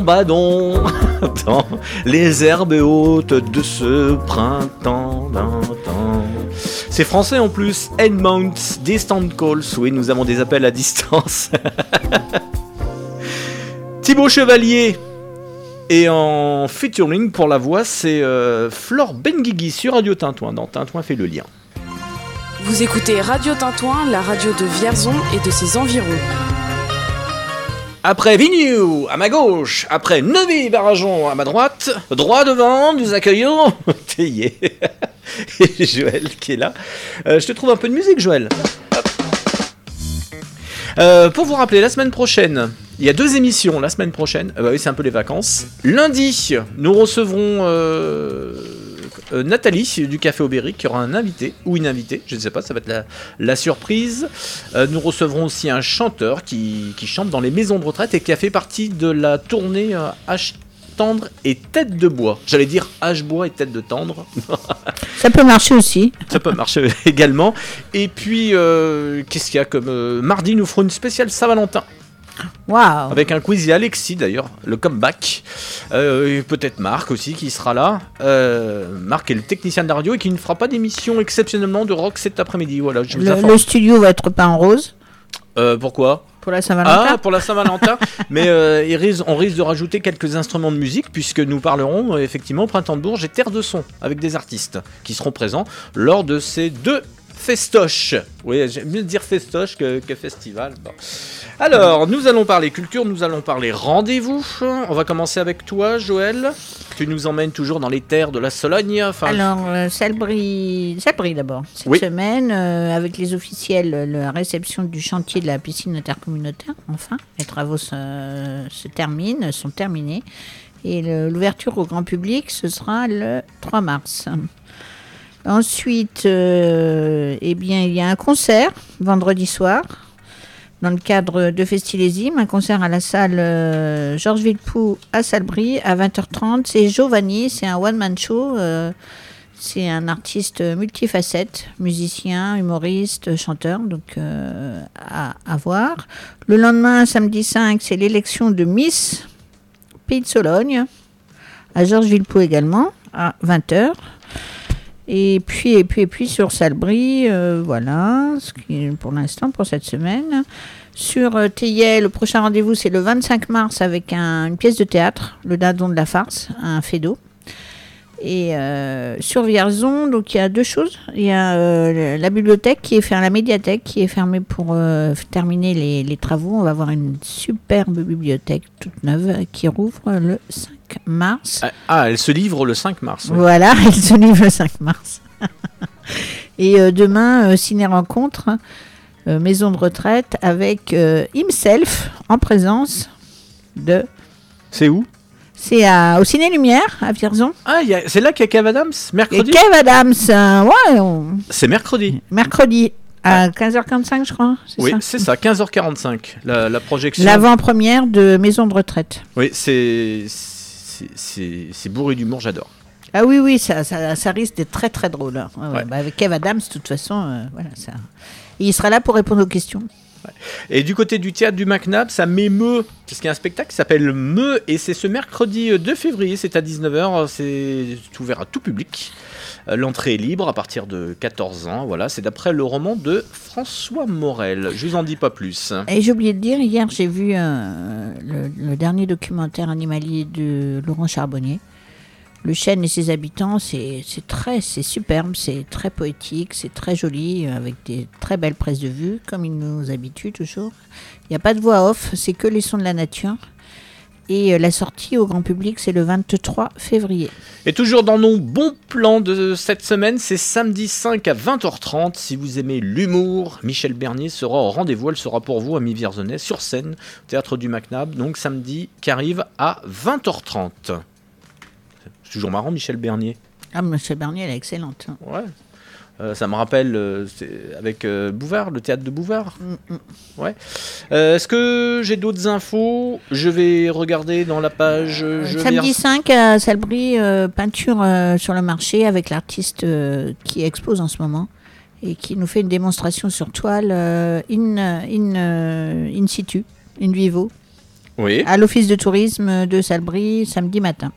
Dans les herbes hautes de ce printemps. C'est français en plus. Edmount, Distant Calls. Oui, nous avons des appels à distance. Thibaut Chevalier. Et en featuring pour la voix, c'est euh, Flore Benguigui sur Radio Tintouin. Dans Tintouin fait le lien. Vous écoutez Radio Tintouin, la radio de Vierzon et de ses environs. Après Vignoux à ma gauche, après Neuvy Barajon à ma droite, droit devant, nous accueillons Théier et Joël qui est là. Euh, je te trouve un peu de musique, Joël. Euh, pour vous rappeler, la semaine prochaine, il y a deux émissions la semaine prochaine. Euh, bah oui, c'est un peu les vacances. Lundi, nous recevrons euh, Nathalie du Café Aubéric qui aura un invité ou une invitée, je ne sais pas, ça va être la, la surprise. Euh, nous recevrons aussi un chanteur qui, qui chante dans les maisons de retraite et qui a fait partie de la tournée euh, H tendre et tête de bois. J'allais dire H bois et tête de tendre. Ça peut marcher aussi. Ça peut marcher également. Et puis, qu'est-ce qu'il y a comme. mardi, nous ferons une spéciale Saint-Valentin. Waouh. Avec un quiz et Alexis d'ailleurs, le comeback. Euh, Peut-être Marc aussi qui sera là. Euh, Marc est le technicien de la radio et qui ne fera pas d'émission exceptionnellement de rock cet après-midi. Voilà, je vous Le, studio va être peint en rose Euh, pourquoi? Pour la Saint-Valentin. Ah, pour la Saint-Valentin. Mais euh, il risque- on risque de rajouter quelques instruments de musique puisque nous parlerons euh, effectivement au Printemps de Bourges et Terre de Son avec des artistes qui seront présents lors de ces deux festoche. Oui, j'aime mieux dire festoche que, que festival. Bon. Alors, nous allons parler culture, nous allons parler rendez-vous. On va commencer avec toi, Joël. Tu nous emmènes toujours dans les terres de la Sologne. Enfin, Alors, euh, Salbris, Salbris d'abord. Cette Oui. semaine, euh, avec les officiels, euh, la réception du chantier de la piscine intercommunautaire, enfin, les travaux se, se terminent, sont terminés. Et l'ouverture au grand public, ce sera le 3 mars. Ensuite, euh, eh bien, il y a un concert vendredi soir dans le cadre de Festilésime, un concert à la salle euh, Georges Villepoux à Salbris à 20h30. C'est Giovanni, c'est un one-man show. euh, c'est un artiste multifacette, musicien, humoriste, chanteur, donc à, à voir. Le lendemain, samedi 5, c'est l'élection de Miss Pays de Sologne, à Georges Villepoux également, à 20h. Et puis, et puis, et puis sur Salbris, euh, voilà, ce qui est pour l'instant pour cette semaine. Sur euh, Théier, le prochain rendez-vous, c'est le 25 mars avec un- une pièce de théâtre, Le Dindon de la farce, un d'eau. Et euh, sur Vierzon, donc il y a deux choses. Il y a euh, la bibliothèque qui est fermée, la médiathèque qui est fermée pour terminer les, les travaux. On va avoir une superbe bibliothèque toute neuve qui rouvre le 5 mars. ah, ah, elle se livre le 5 mars. oui. Voilà, elle se livre le 5 mars. Et euh, demain, euh, ciné-rencontre, euh, maison de retraite, avec himself en présence de... C'est où? C'est au Ciné Lumière, à Vierzon. Ah, c'est là qu'il y a Kev Adams? Et Mercredi? Kev Adams, ouais, on- C'est mercredi. mercredi à 15h45, je crois. c'est Oui, ça? c'est ça, 15h45, la, la projection. L'avant-première de Maison de retraite. Oui, c'est c'est- bourré d'humour, j'adore. Ah oui, oui, ça, ça, ça risque d'être très très drôle. hein. Ouais, ouais, Ouais. bah avec Kev Adams, de toute façon, euh, voilà, ça. Et il sera là pour répondre aux questions. Et du côté du théâtre du MacNab, ça m'émeut, parce qu'il y a un spectacle qui s'appelle Me, et c'est ce mercredi euh, 2 février, c'est à 19h, c'est ouvert à tout public. Euh, L'entrée est libre à partir de 14 ans, voilà, c'est d'après le roman de François Morel. Je vous en dis pas plus. Et j'ai oublié de dire, hier j'ai vu euh, le, dernier documentaire animalier de Laurent Charbonnier. Le chêne et ses habitants, c'est c'est très, c'est superbe, c'est très poétique, c'est très joli, euh, avec des très belles prises de vue, comme il nous habitue toujours. Il n'y a pas de voix off, c'est que les sons de la nature. Et euh, la sortie au grand public, c'est le 23 février. Et toujours dans nos bons plans de cette semaine, c'est samedi 5 à 20h30. Si vous aimez l'humour, Michel Bernier sera au rendez-vous. Elle sera pour vous, ami Vierzonais, sur scène, au théâtre du MacNab. Donc samedi qui arrive à 20h30. C'est toujours marrant, Michel Bernier. Ah, Michel Bernier, elle est excellente. hein. Ouais. Euh, ça me rappelle euh, avec euh, Bouvard, le théâtre de Bouvard. Mm, mm. Ouais. Euh, Est-ce que j'ai d'autres infos? Je vais regarder dans la page. je Samedi vais- 5 à Salbris, peinture sur le marché avec l'artiste qui expose en ce moment et qui nous fait une démonstration sur toile in, in, in situ, in vivo, Oui. à l'office de tourisme de Salbris samedi matin.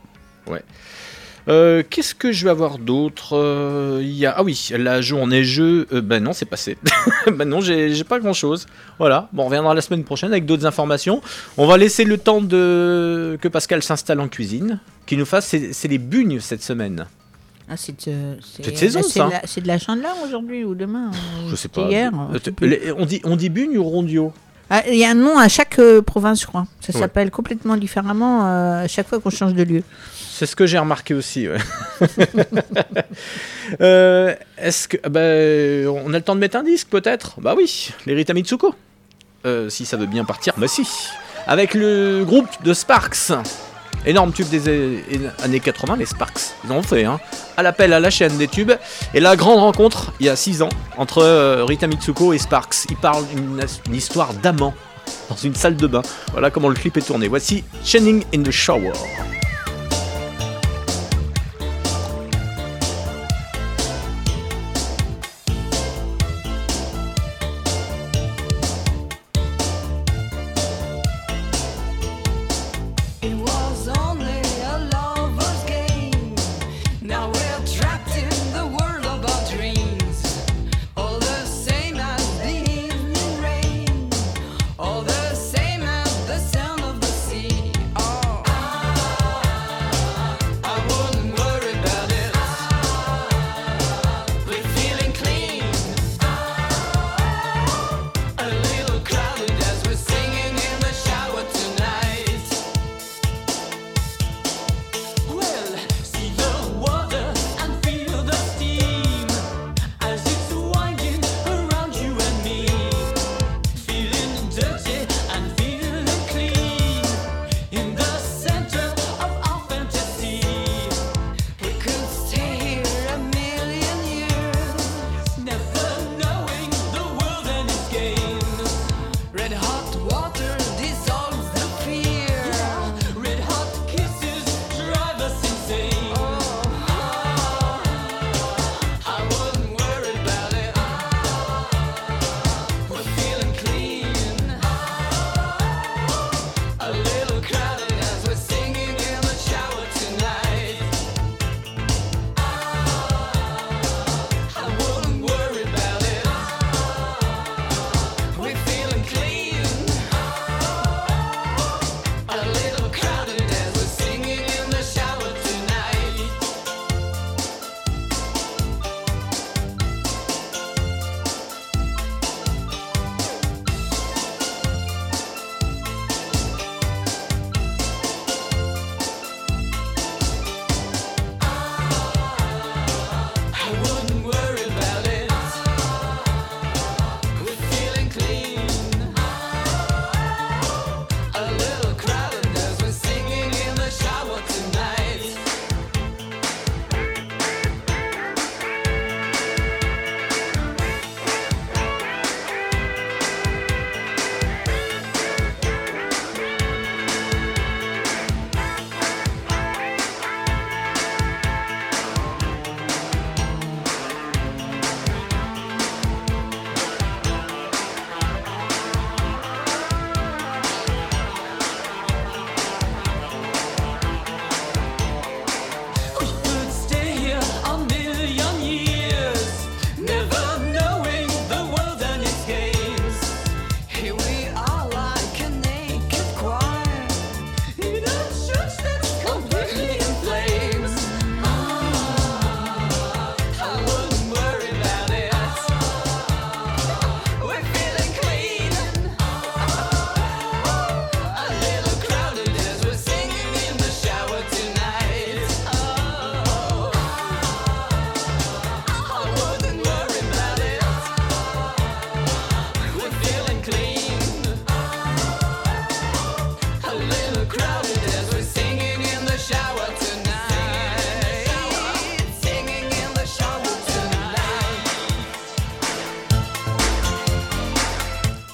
Euh, Qu'est-ce que je vais avoir d'autre Euh, Il y a ah oui la journée jeu. euh, ben non c'est passé. ben non j'ai pas grand chose. Voilà. Bon on reviendra la semaine prochaine avec d'autres informations. On va laisser le temps de que Pascal s'installe en cuisine, qu'il nous fasse c'est les bugnes cette semaine. Ah, c'est euh, de saison, là, c'est ça. C'est de la chandeleur aujourd'hui ou demain Je sais pas. Hier, Euh, on dit on dit bugne ou rondio Ah, Il y a un nom à chaque euh, province, je crois. Ça Ouais. s'appelle complètement différemment euh, à chaque fois qu'on change de lieu. C'est ce que j'ai remarqué aussi. ouais. Euh, Est-ce que. ah ben, on a le temps de mettre un disque peut-être? Bah oui, les Rita Mitsuko. Euh, si ça veut bien partir, bah si. Avec le groupe de Sparks. Énorme tube des années 80, les Sparks. Ils en ont fait, hein. À l'appel à la chaîne des tubes. Et la grande rencontre, il y a 6 ans, entre euh, Rita Mitsuko et Sparks. Ils parlent d'une une histoire d'amant dans une salle de bain. Voilà comment le clip est tourné. Voici Shining in the Shower.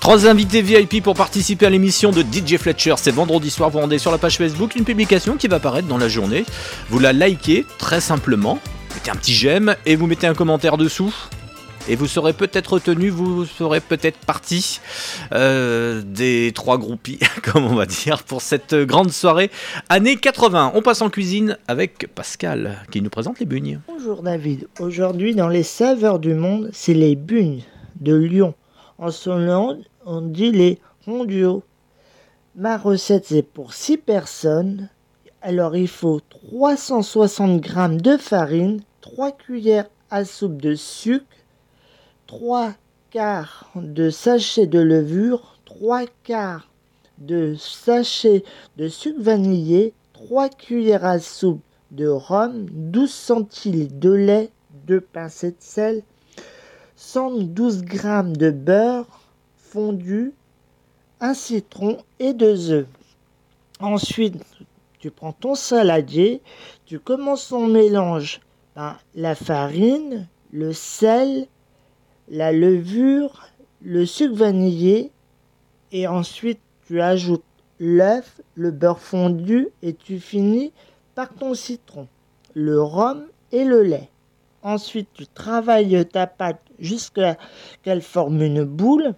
Trois invités VIP pour participer à l'émission de DJ Fletcher. C'est vendredi soir. Vous rendez sur la page Facebook une publication qui va apparaître dans la journée. Vous la likez très simplement. Mettez un petit j'aime et vous mettez un commentaire dessous. Et vous serez peut-être retenu, vous serez peut-être parti euh, des trois groupies, comme on va dire, pour cette grande soirée année 80. On passe en cuisine avec Pascal qui nous présente les bugnes. Bonjour David, aujourd'hui dans les saveurs du monde, c'est les bugnes de Lyon. En Solande, on dit les rondiaux. Ma recette c'est pour 6 personnes. Alors il faut 360 g de farine, 3 cuillères à soupe de sucre, 3 quarts de sachet de levure, 3 quarts de sachet de sucre vanillé, 3 cuillères à soupe de rhum, 12 centilitres de lait, 2 pincées de sel, 112 g de beurre fondu, un citron et deux œufs. Ensuite, tu prends ton saladier, tu commences ton mélange par la farine, le sel, la levure, le sucre vanillé et ensuite tu ajoutes l'œuf, le beurre fondu et tu finis par ton citron, le rhum et le lait. Ensuite, tu travailles ta pâte jusqu'à qu'elle forme une boule.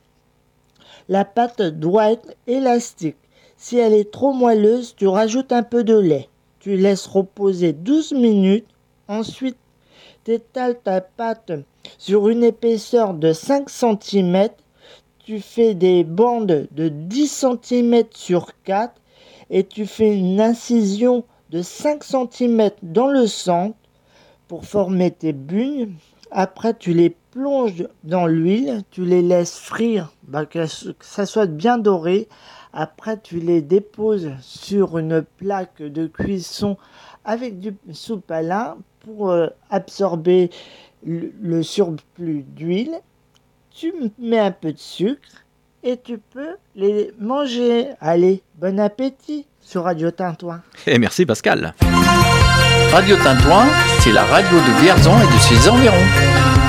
La pâte doit être élastique. Si elle est trop moelleuse, tu rajoutes un peu de lait. Tu laisses reposer 12 minutes. Ensuite, tu étales ta pâte sur une épaisseur de 5 cm. Tu fais des bandes de 10 cm sur 4 et tu fais une incision de 5 cm dans le centre pour former tes bugnes. Après, tu les plonges dans l'huile, tu les laisses frire, bah, que ça soit bien doré. Après, tu les déposes sur une plaque de cuisson avec du soupe à lin pour euh, absorber le, surplus d'huile. Tu mets un peu de sucre et tu peux les manger. Allez, bon appétit sur Radio Tintouin. Et merci Pascal. Radio Tintouin, c'est la radio de Vierzon et de ses environs.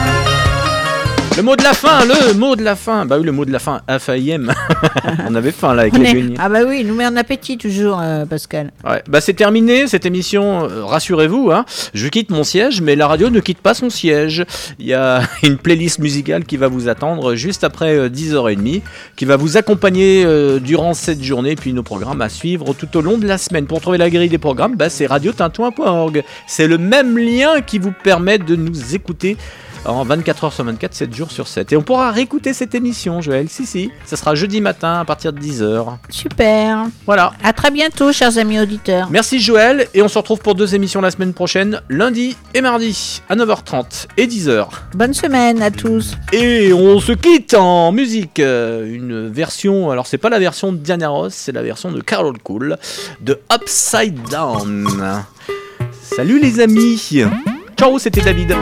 Le mot de la fin, le mot de la fin. Bah oui, le mot de la fin, AFAIM. On avait faim là avec On les est-. Ah bah oui, il nous met en appétit toujours, euh, Pascal. Ouais, bah c'est terminé cette émission, euh, rassurez-vous, hein. je quitte mon siège, mais la radio ne quitte pas son siège. Il y a une playlist musicale qui va vous attendre juste après euh, 10h30, qui va vous accompagner euh, durant cette journée, puis nos programmes à suivre tout au long de la semaine. Pour trouver la grille des programmes, bah, c'est radiotintouin.org. C'est le même lien qui vous permet de nous écouter en 24 heures sur 24, 7 jours sur 7. Et on pourra réécouter cette émission, Joël. Si, si. Ça sera jeudi matin à partir de 10h. Super. Voilà. À très bientôt, chers amis auditeurs. Merci Joël. Et on se retrouve pour deux émissions la semaine prochaine, lundi et mardi, à 9h30 et 10h. Bonne semaine à tous. Et on se quitte en musique. euh, Une version, alors c'est pas la version de Diana Ross, c'est la version de Carol Cool, de Upside Down. Salut les amis. Ciao, c'était David.